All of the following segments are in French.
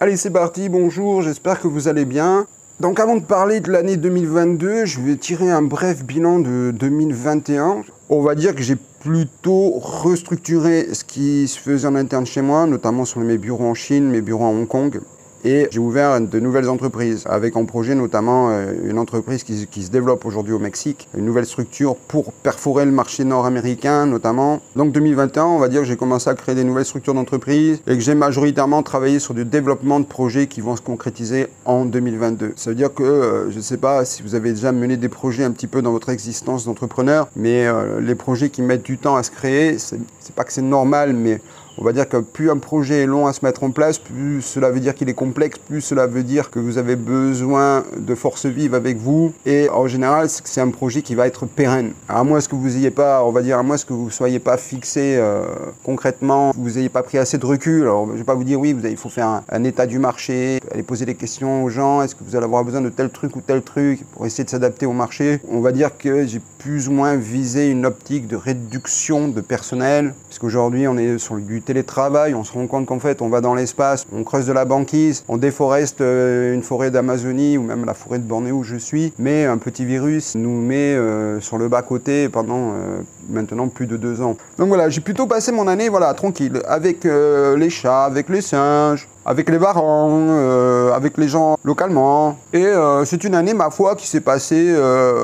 Allez, c'est parti, bonjour, j'espère que vous allez bien. Donc avant de parler de l'année 2022, je vais tirer un bref bilan de 2021. On va dire que j'ai plutôt restructuré ce qui se faisait en interne chez moi, notamment sur mes bureaux en Chine, mes bureaux à Hong Kong. Et j'ai ouvert de nouvelles entreprises, avec en projet notamment euh, une entreprise qui, se développe aujourd'hui au Mexique, une nouvelle structure pour perforer le marché nord-américain notamment. Donc 2021, on va dire que j'ai commencé à créer des nouvelles structures d'entreprise et que j'ai majoritairement travaillé sur du développement de projets qui vont se concrétiser en 2022. Ça veut dire que euh, je ne sais pas si vous avez déjà mené des projets un petit peu dans votre existence d'entrepreneur, mais euh, les projets qui mettent du temps à se créer, c'est pas que c'est normal, mais on va dire que plus un projet est long à se mettre en place, plus cela veut dire qu'il est complexe, plus cela veut dire que vous avez besoin de force vive avec vous. Et en général, c'est un projet qui va être pérenne. À moins que vous ayez pas, on va dire, à moins que vous ne soyez pas fixé euh, concrètement, vous n'ayez pas pris assez de recul. Alors, je vais pas vous dire oui, vous il faut faire un, état du marché, aller poser des questions aux gens. Est-ce que vous allez avoir besoin de tel truc ou tel truc pour essayer de s'adapter au marché? On va dire que j'ai plus ou moins visé une optique de réduction de personnel, parce qu'aujourd'hui, on est sur du télétravail, on se rend compte qu'en fait, on va dans l'espace, on creuse de la banquise, on déforeste euh, une forêt d'Amazonie ou même la forêt de Bornéo où je suis, mais un petit virus nous met euh, sur le bas-côté pendant euh, maintenant plus de deux ans. Donc voilà, j'ai plutôt passé mon année voilà, tranquille, avec les chats, avec les singes, avec les varans, avec les gens localement. Et c'est une année, ma foi, qui s'est passée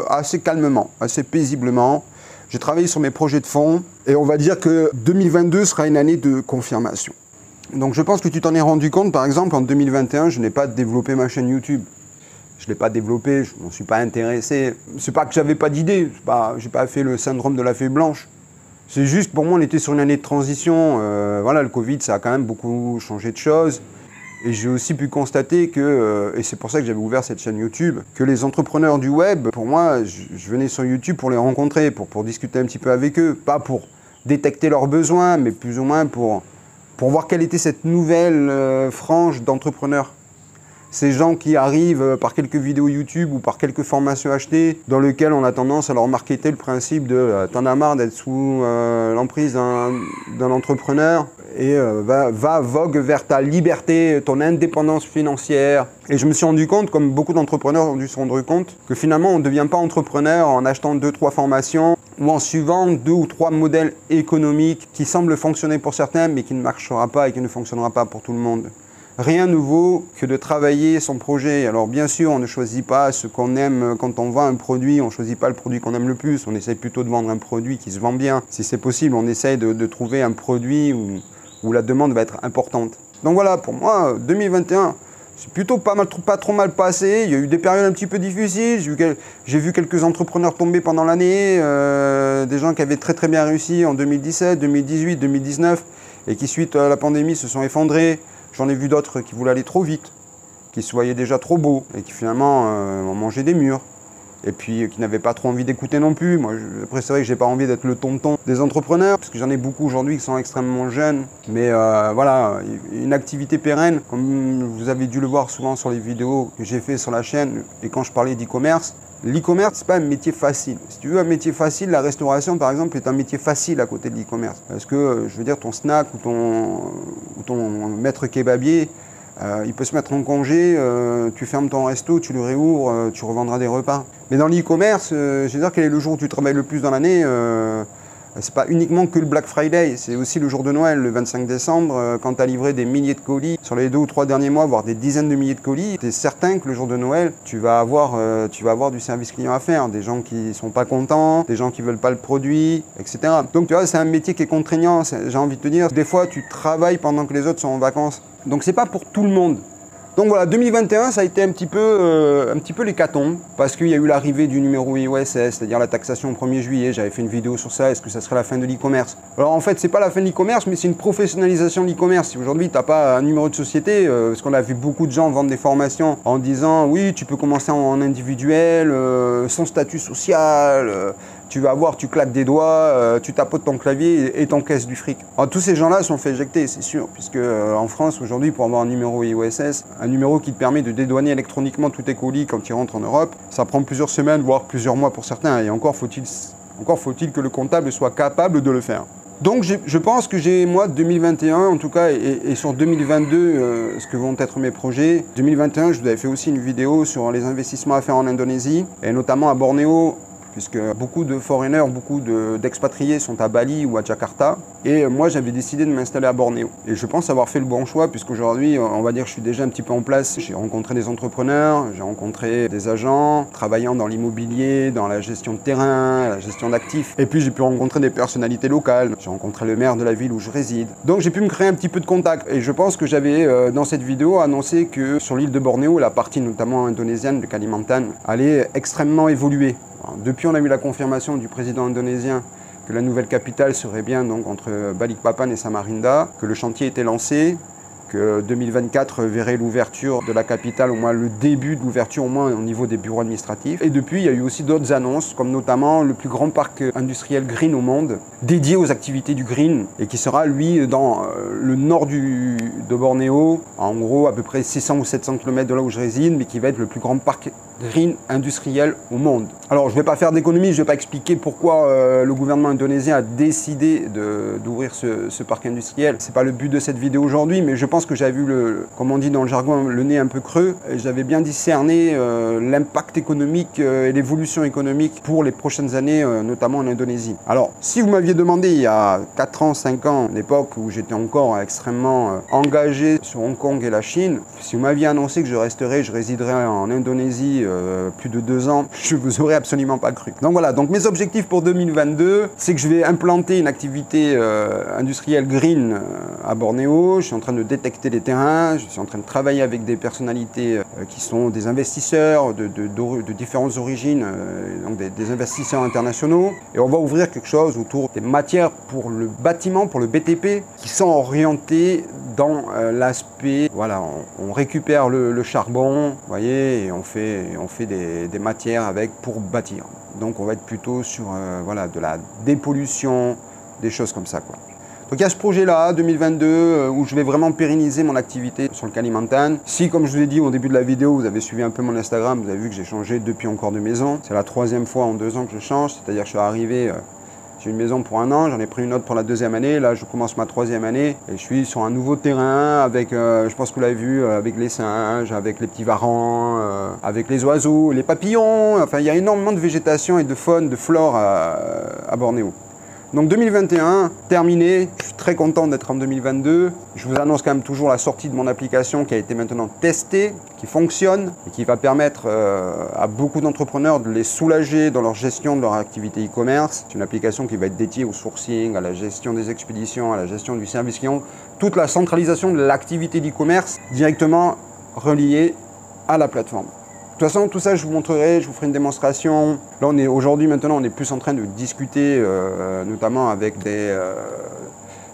assez calmement, assez paisiblement. J'ai travaillé sur mes projets de fond et on va dire que 2022 sera une année de confirmation. Donc je pense que tu t'en es rendu compte, par exemple, en 2021, je n'ai pas développé ma chaîne YouTube. Je ne l'ai pas développée, je m'en suis pas intéressé. C'est pas que j'avais pas d'idée, je n'ai pas fait le syndrome de la fée blanche. C'est juste, pour moi, on était sur une année de transition. Euh, voilà, le Covid, ça a quand même beaucoup changé de choses. Et j'ai aussi pu constater que, euh, et c'est pour ça que j'avais ouvert cette chaîne YouTube, que les entrepreneurs du web, pour moi, je, venais sur YouTube pour les rencontrer, pour, discuter un petit peu avec eux, pas pour détecter leurs besoins, mais plus ou moins pour, pour voir quelle était cette nouvelle euh, frange d'entrepreneurs. Ces gens qui arrivent euh, par quelques vidéos YouTube ou par quelques formations achetées, dans lesquelles on a tendance à leur marketer le principe de t'en as marre d'être sous l'emprise d'un entrepreneur, et euh, va, vogue vers ta liberté, ton indépendance financière. Et je me suis rendu compte, comme beaucoup d'entrepreneurs ont dû se rendre compte, que finalement on ne devient pas entrepreneur en achetant deux, trois formations ou en suivant deux ou trois modèles économiques qui semblent fonctionner pour certains mais qui ne marchera pas et qui ne fonctionnera pas pour tout le monde. Rien ne vaut que de travailler son projet. Alors bien sûr, on ne choisit pas ce qu'on aime quand on vend un produit, on ne choisit pas le produit qu'on aime le plus, on essaye plutôt de vendre un produit qui se vend bien. Si c'est possible, on essaye de, de trouver un produit où où la demande va être importante. Donc voilà, pour moi, 2021, c'est plutôt pas, mal, pas trop mal passé. Il y a eu des périodes un petit peu difficiles. J'ai vu, quelques entrepreneurs tomber pendant l'année, euh, des gens qui avaient très très bien réussi en 2017, 2018, 2019, et qui suite à la pandémie se sont effondrés. J'en ai vu d'autres qui voulaient aller trop vite, qui se voyaient déjà trop beaux, et qui finalement euh, ont mangé des murs et puis qui n'avaient pas trop envie d'écouter non plus. Moi, après, c'est vrai que j'ai pas envie d'être le tonton des entrepreneurs, parce que j'en ai beaucoup aujourd'hui qui sont extrêmement jeunes. Mais euh, voilà, une activité pérenne, comme vous avez dû le voir souvent sur les vidéos que j'ai fait sur la chaîne, et quand je parlais d'e-commerce, L'e-commerce, c'est pas un métier facile. Si tu veux un métier facile, la restauration, par exemple, est un métier facile à côté de l'e-commerce. Parce que, je veux dire, ton snack ou ton, maître kebabier, euh, il peut se mettre en congé, euh, tu fermes ton resto, tu le réouvres, euh, tu revendras des repas. Mais dans l'e-commerce, je veux dire quel est le jour où tu travailles le plus dans l'année c'est pas uniquement que le Black Friday, c'est aussi le jour de Noël, le 25 décembre, quand tu as livré des milliers de colis sur les deux ou trois derniers mois, voire des dizaines de milliers de colis, tu es certain que le jour de Noël, tu vas, avoir, tu vas avoir du service client à faire, des gens qui sont pas contents, des gens qui veulent pas le produit, etc. Donc tu vois, c'est un métier qui est contraignant, j'ai envie de te dire. Des fois, tu travailles pendant que les autres sont en vacances. Donc c'est pas pour tout le monde. Donc voilà, 2021, ça a été un petit peu, euh, parce qu'il y a eu l'arrivée du numéro IOSS, c'est-à-dire la taxation au 1er juillet. J'avais fait une vidéo sur ça. Est-ce que ça serait la fin de l'e-commerce? Alors en fait, c'est pas la fin de l'e-commerce, mais c'est une professionnalisation de l'e-commerce. Aujourd'hui tu n'as pas un numéro de société, euh, parce qu'on a vu beaucoup de gens vendre des formations en disant oui, tu peux commencer en individuel, euh, sans statut social tu vas voir, tu claques des doigts, euh, tu tapotes ton clavier et t'encaisses du fric. Alors, tous ces gens-là sont fait éjecter, c'est sûr, puisque euh, en France aujourd'hui, pour avoir un numéro IOSS, un numéro qui te permet de dédouaner électroniquement tous tes colis quand ils rentrent en Europe, ça prend plusieurs semaines, voire plusieurs mois pour certains, et encore faut-il encore faut-il que le comptable soit capable de le faire. Donc je pense que j'ai, moi, 2021 en tout cas, et, sur 2022, euh, ce que vont être mes projets. 2021, je vous avais fait aussi une vidéo sur les investissements à faire en Indonésie, et notamment à Bornéo, puisque beaucoup de foreigners, beaucoup d'expatriés sont à Bali ou à Jakarta. Et moi, j'avais décidé de m'installer à Bornéo. Et je pense avoir fait le bon choix, puisqu'aujourd'hui, on va dire je suis déjà un petit peu en place. J'ai rencontré des entrepreneurs, j'ai rencontré des agents, travaillant dans l'immobilier, dans la gestion de terrain, la gestion d'actifs. Et puis, j'ai pu rencontrer des personnalités locales. J'ai rencontré le maire de la ville où je réside. Donc, j'ai pu me créer un petit peu de contact. Et je pense que j'avais, euh, dans cette vidéo, annoncé que sur l'île de Bornéo, la partie notamment indonésienne de Kalimantan, allait extrêmement évoluer depuis, on a eu la confirmation du président indonésien que la nouvelle capitale serait bien entre Balikpapan et Samarinda, que le chantier était lancé, que 2024 verrait l'ouverture de la capitale, au moins le début de l'ouverture, au moins au niveau des bureaux administratifs. Et depuis, il y a eu aussi d'autres annonces, comme notamment le plus grand parc industriel green au monde, dédié aux activités du green, et qui sera, lui, dans euh, le nord de Bornéo, en gros à peu près 600 ou 700 km de là où je réside, mais qui va être le plus grand parc green industriel au monde. Alors je ne vais pas faire d'économie, je ne vais pas expliquer pourquoi euh, le gouvernement indonésien a décidé d'ouvrir ce, parc industriel. Ce n'est pas le but de cette vidéo aujourd'hui, mais je pense que j'avais vu, le, comme on dit dans le jargon, le nez un peu creux. J'avais bien discerné euh, l'impact économique euh, et l'évolution économique pour les prochaines années, notamment en Indonésie. Alors si vous m'aviez demandé il y a 4 ans, 5 ans, l'époque où j'étais encore extrêmement engagé sur Hong Kong et la Chine, si vous m'aviez annoncé que je resterais, je résiderais en Indonésie euh, plus de deux ans, je vous aurais absolument pas cru. Donc voilà, donc mes objectifs pour 2022, c'est que je vais implanter une activité euh, industrielle green euh, à Bornéo. Je suis en train de détecter les terrains, je suis en train de travailler avec des personnalités qui sont des investisseurs de, différentes origines, donc des, des, investisseurs internationaux. Et on va ouvrir quelque chose autour des matières pour le bâtiment, pour le BTP, qui sont orientées dans l'aspect, voilà, on, récupère le, charbon, voyez, et on fait, on fait des, matières avec pour bâtir. Donc on va être plutôt sur euh, voilà, de la dépollution, des choses comme ça. Quoi. Donc il y a ce projet-là, 2022, euh, où je vais vraiment pérenniser mon activité sur le Kalimantan. Si, comme je vous ai dit au début de la vidéo, vous avez suivi un peu mon Instagram, vous avez vu que j'ai changé depuis encore de maison. C'est la troisième fois en deux ans que je change, c'est-à-dire que je suis arrivé euh, j'ai une maison pour un an, j'en ai pris une autre pour la deuxième année. Là, je commence ma troisième année et je suis sur un nouveau terrain avec, euh, je pense que vous l'avez vu, euh, avec les singes, avec les petits varans, euh, avec les oiseaux, les papillons. Enfin, il y a énormément de végétation et de faune, de flore à Bornéo. Donc 2021, terminé. Je suis très content d'être en 2022. Je vous annonce quand même toujours la sortie de mon application qui a été maintenant testée, qui fonctionne et qui va permettre euh, à beaucoup d'entrepreneurs de les soulager dans leur gestion de leur activité e-commerce. C'est une application qui va être dédiée au sourcing, à la gestion des expéditions, à la gestion du service client, toute la centralisation de l'activité d'e-commerce directement reliée à la plateforme. Toute façon, tout ça, je vous montrerai, je vous ferai une démonstration. Là, on est aujourd'hui, maintenant, on est plus en train de discuter, euh, notamment avec des, euh,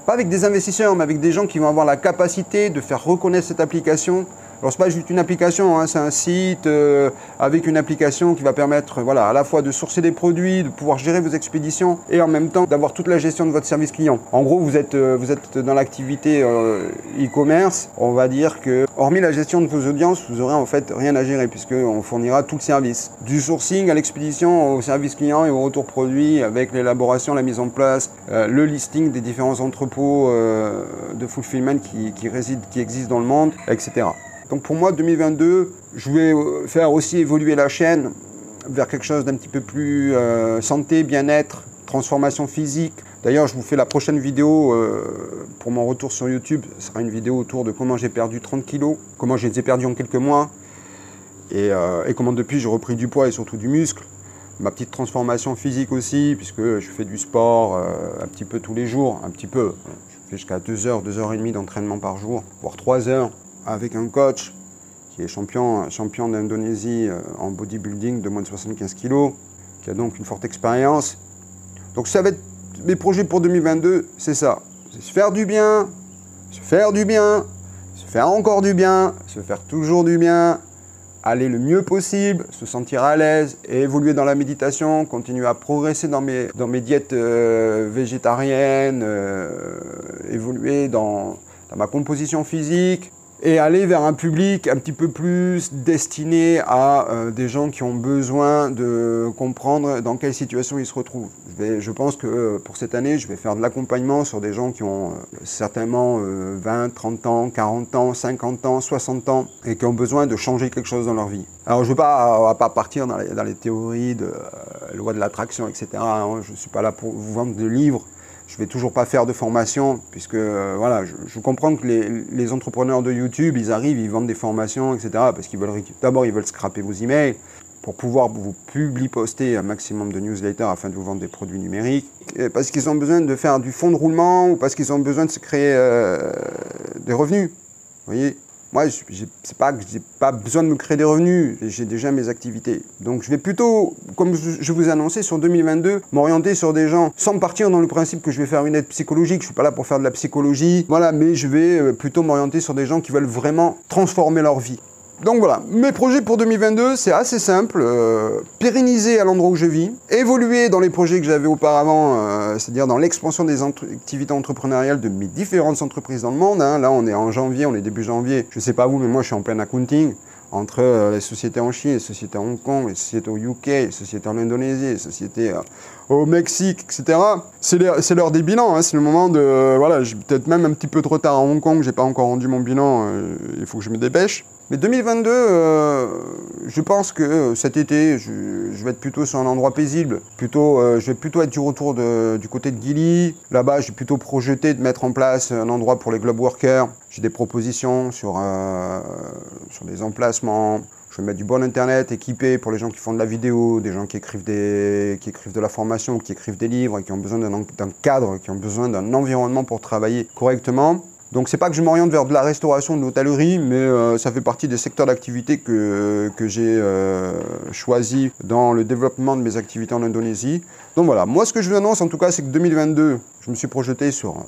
pas avec des investisseurs, mais avec des gens qui vont avoir la capacité de faire reconnaître cette application alors, ce n'est pas juste une application, hein, c'est un site euh, avec une application qui va permettre voilà, à la fois de sourcer des produits, de pouvoir gérer vos expéditions et en même temps d'avoir toute la gestion de votre service client. En gros, vous êtes, euh, vous êtes dans l'activité euh, e-commerce. On va dire que, hormis la gestion de vos audiences, vous n'aurez en fait rien à gérer puisqu'on fournira tout le service. Du sourcing à l'expédition, au service client et au retour produit avec l'élaboration, la mise en place, le listing des différents entrepôts de fulfillment qui, qui, résident, qui existent dans le monde, etc. Donc pour moi, 2022, je vais euh, faire aussi évoluer la chaîne vers quelque chose d'un petit peu plus euh, santé, bien-être, transformation physique. D'ailleurs, je vous fais la prochaine vidéo euh, pour mon retour sur YouTube. Ce sera une vidéo autour de comment j'ai perdu 30 kilos, comment je les ai perdus en quelques mois et, comment depuis j'ai repris du poids et surtout du muscle ma petite transformation physique aussi, puisque je fais du sport un petit peu tous les jours, un petit peu. Je fais jusqu'à 2 heures, 2 heures et demie d'entraînement par jour, voire 3 heures avec un coach qui est champion, d'Indonésie euh, en bodybuilding de moins de 75 kg, qui a donc une forte expérience. Donc ça va être mes projets pour 2022, c'est ça. C'est se faire du bien, se faire du bien, se faire encore du bien, se faire toujours du bien, aller le mieux possible, se sentir à l'aise, évoluer dans la méditation, continuer à progresser dans mes, diètes euh, végétariennes, euh, évoluer dans ma composition physique, et aller vers un public un petit peu plus destiné à euh, des gens qui ont besoin de comprendre dans quelle situation ils se retrouvent. Je, pense que euh, pour cette année, je vais faire de l'accompagnement sur des gens qui ont euh, certainement 20, 30 ans, 40 ans, 50 ans, 60 ans et qui ont besoin de changer quelque chose dans leur vie. Alors je ne vais pas, partir dans les, théories de loi de l'attraction, etc. Hein. Je ne suis pas là pour vous vendre des livres je vais toujours pas faire de formation, puisque euh, voilà, je, comprends que les, entrepreneurs de YouTube, ils arrivent, ils vendent des formations, etc. Parce qu'ils veulent d'abord ils veulent scraper vos emails pour pouvoir vous publier, poster un maximum de newsletters afin de vous vendre des produits numériques, parce qu'ils ont besoin de faire du fonds de roulement ou parce qu'ils ont besoin de se créer euh, des revenus. Vous voyez moi, c'est pas que j'ai pas besoin de me créer des revenus, j'ai déjà mes activités. Donc je vais plutôt, comme je vous ai annoncé, sur 2022, m'orienter sur des gens sans partir dans le principe que je vais faire une aide psychologique. Je suis pas là pour faire de la psychologie, voilà, mais je vais euh, plutôt m'orienter sur des gens qui veulent vraiment transformer leur vie. Donc voilà, mes projets pour 2022, c'est assez simple. Euh, pérenniser à l'endroit où je vis, évoluer dans les projets que j'avais auparavant, euh, c'est-à-dire dans l'expansion des activités entrepreneuriales de mes différentes entreprises dans le monde. Hein. Là, on est en janvier, on est début janvier. Je sais pas vous, mais moi, je suis en plein accounting entre euh, les sociétés en Chine, les sociétés à Hong Kong, les sociétés au UK, les sociétés en Indonésie, les sociétés au Mexique, etc. C'est l'heure des bilans, hein. c'est le moment de... voilà, j'ai peut-être même un petit peu de retard à Hong Kong, j'ai pas encore rendu mon bilan, il faut que je me dépêche. Mais 2022, euh, je pense que euh, cet été, je, vais être plutôt sur un endroit paisible. Plutôt, euh, je vais plutôt être du retour du côté de Gilly. Là-bas, j'ai plutôt projeté de mettre en place un endroit pour les globe workers. J'ai des propositions sur, sur des emplacements. Je vais mettre du bon internet équipé pour les gens qui font de la vidéo, des gens qui écrivent, des, qui écrivent de la formation, qui écrivent des livres et qui ont besoin d'un cadre, qui ont besoin d'un environnement pour travailler correctement. Donc c'est pas que je m'oriente vers de la restauration, de l'hôtellerie, mais euh, ça fait partie des secteurs d'activité que, que j'ai euh, choisi dans le développement de mes activités en Indonésie. Donc voilà, moi ce que je vous annonce en tout cas, c'est que 2022, je me suis projeté sur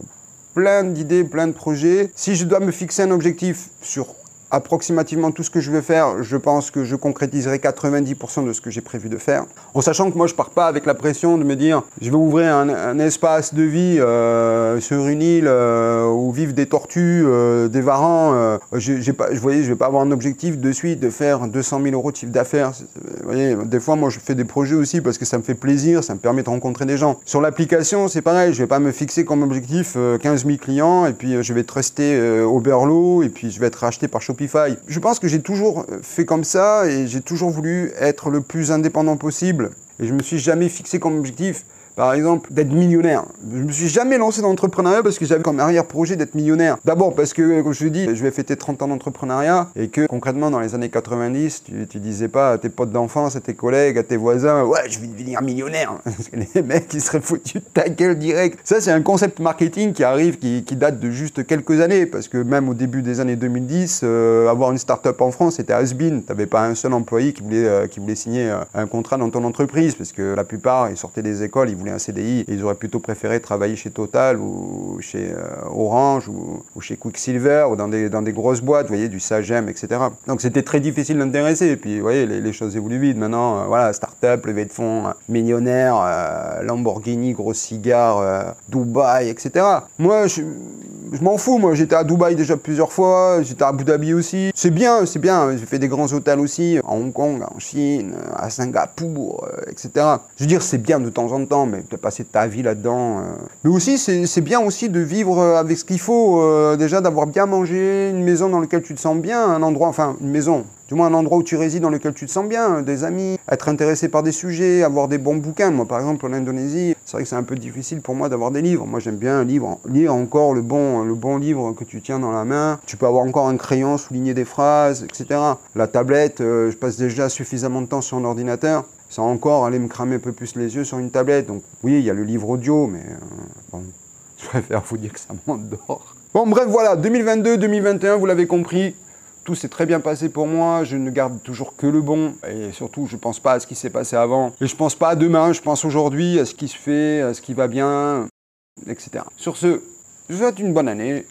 plein d'idées, plein de projets. Si je dois me fixer un objectif sur approximativement tout ce que je veux faire, je pense que je concrétiserai 90% de ce que j'ai prévu de faire. En sachant que moi, je pars pas avec la pression de me dire, je vais ouvrir un, espace de vie euh, sur une île euh, où vivent des tortues, euh, des varans. je je vais pas avoir un objectif de suite de faire 200 000 euros de chiffre d'affaires. Vous voyez, des fois, moi, je fais des projets aussi parce que ça me fait plaisir, ça me permet de rencontrer des gens. Sur l'application, c'est pareil. Je vais pas me fixer comme objectif 15 000 clients et puis je vais être resté au berlot et puis je vais être racheté par Shopify je pense que j'ai toujours fait comme ça et j'ai toujours voulu être le plus indépendant possible. Et je me suis jamais fixé comme objectif par exemple, d'être millionnaire. Je me suis jamais lancé dans l'entrepreneuriat parce que j'avais comme arrière-projet d'être millionnaire. D'abord parce que, comme je te dis, je vais fêter 30 ans d'entrepreneuriat et que concrètement, dans les années 90, tu, tu disais pas à tes potes d'enfance, à tes collègues, à tes voisins, ouais, je vais devenir millionnaire. les mecs, ils seraient foutus de ta gueule direct. Ça, c'est un concept marketing qui arrive, qui, date de juste quelques années parce que même au début des années 2010, euh, avoir une start-up en France, c'était has-been. T'avais pas un seul employé qui voulait, euh, qui voulait signer euh, un contrat dans ton entreprise parce que la plupart, ils sortaient des écoles, ils un CDI ils auraient plutôt préféré travailler chez Total ou chez euh, Orange ou, chez Quicksilver ou dans des, dans des grosses boîtes, vous voyez, du Sagem, etc. Donc c'était très difficile d'intéresser. Et puis, vous voyez, les, choses évoluent vite. Maintenant, euh, voilà, start-up, levée de fonds, euh, millionnaire, Lamborghini, gros cigare, Dubaï, etc. Moi, je, je m'en fous, moi j'étais à Dubaï déjà plusieurs fois, j'étais à Abu Dhabi aussi. C'est bien, c'est bien, j'ai fait des grands hôtels aussi, à Hong Kong, en Chine, à Singapour, etc. Je veux dire, c'est bien de temps en temps, mais de passer ta vie là-dedans. Euh. Mais aussi, c'est bien aussi de vivre euh, avec ce qu'il faut, euh, déjà d'avoir bien mangé, une maison dans laquelle tu te sens bien, un endroit, enfin une maison, du moins un endroit où tu résides dans lequel tu te sens bien, des amis, être intéressé par des sujets, avoir des bons bouquins. Moi, par exemple, en Indonésie, c'est vrai que c'est un peu difficile pour moi d'avoir des livres. Moi, j'aime bien livre, lire encore le bon, le bon livre que tu tiens dans la main. Tu peux avoir encore un crayon, souligner des phrases, etc. La tablette, je passe déjà suffisamment de temps sur un ordinateur sans encore aller me cramer un peu plus les yeux sur une tablette. Donc oui, il y a le livre audio, mais euh, bon, je préfère vous dire que ça m'endort. Bon, bref, voilà, 2022-2021, vous l'avez compris, tout s'est très bien passé pour moi, je ne garde toujours que le bon, et surtout, je ne pense pas à ce qui s'est passé avant, et je ne pense pas à demain, je pense aujourd'hui, à ce qui se fait, à ce qui va bien, etc. Sur ce, je vous souhaite une bonne année,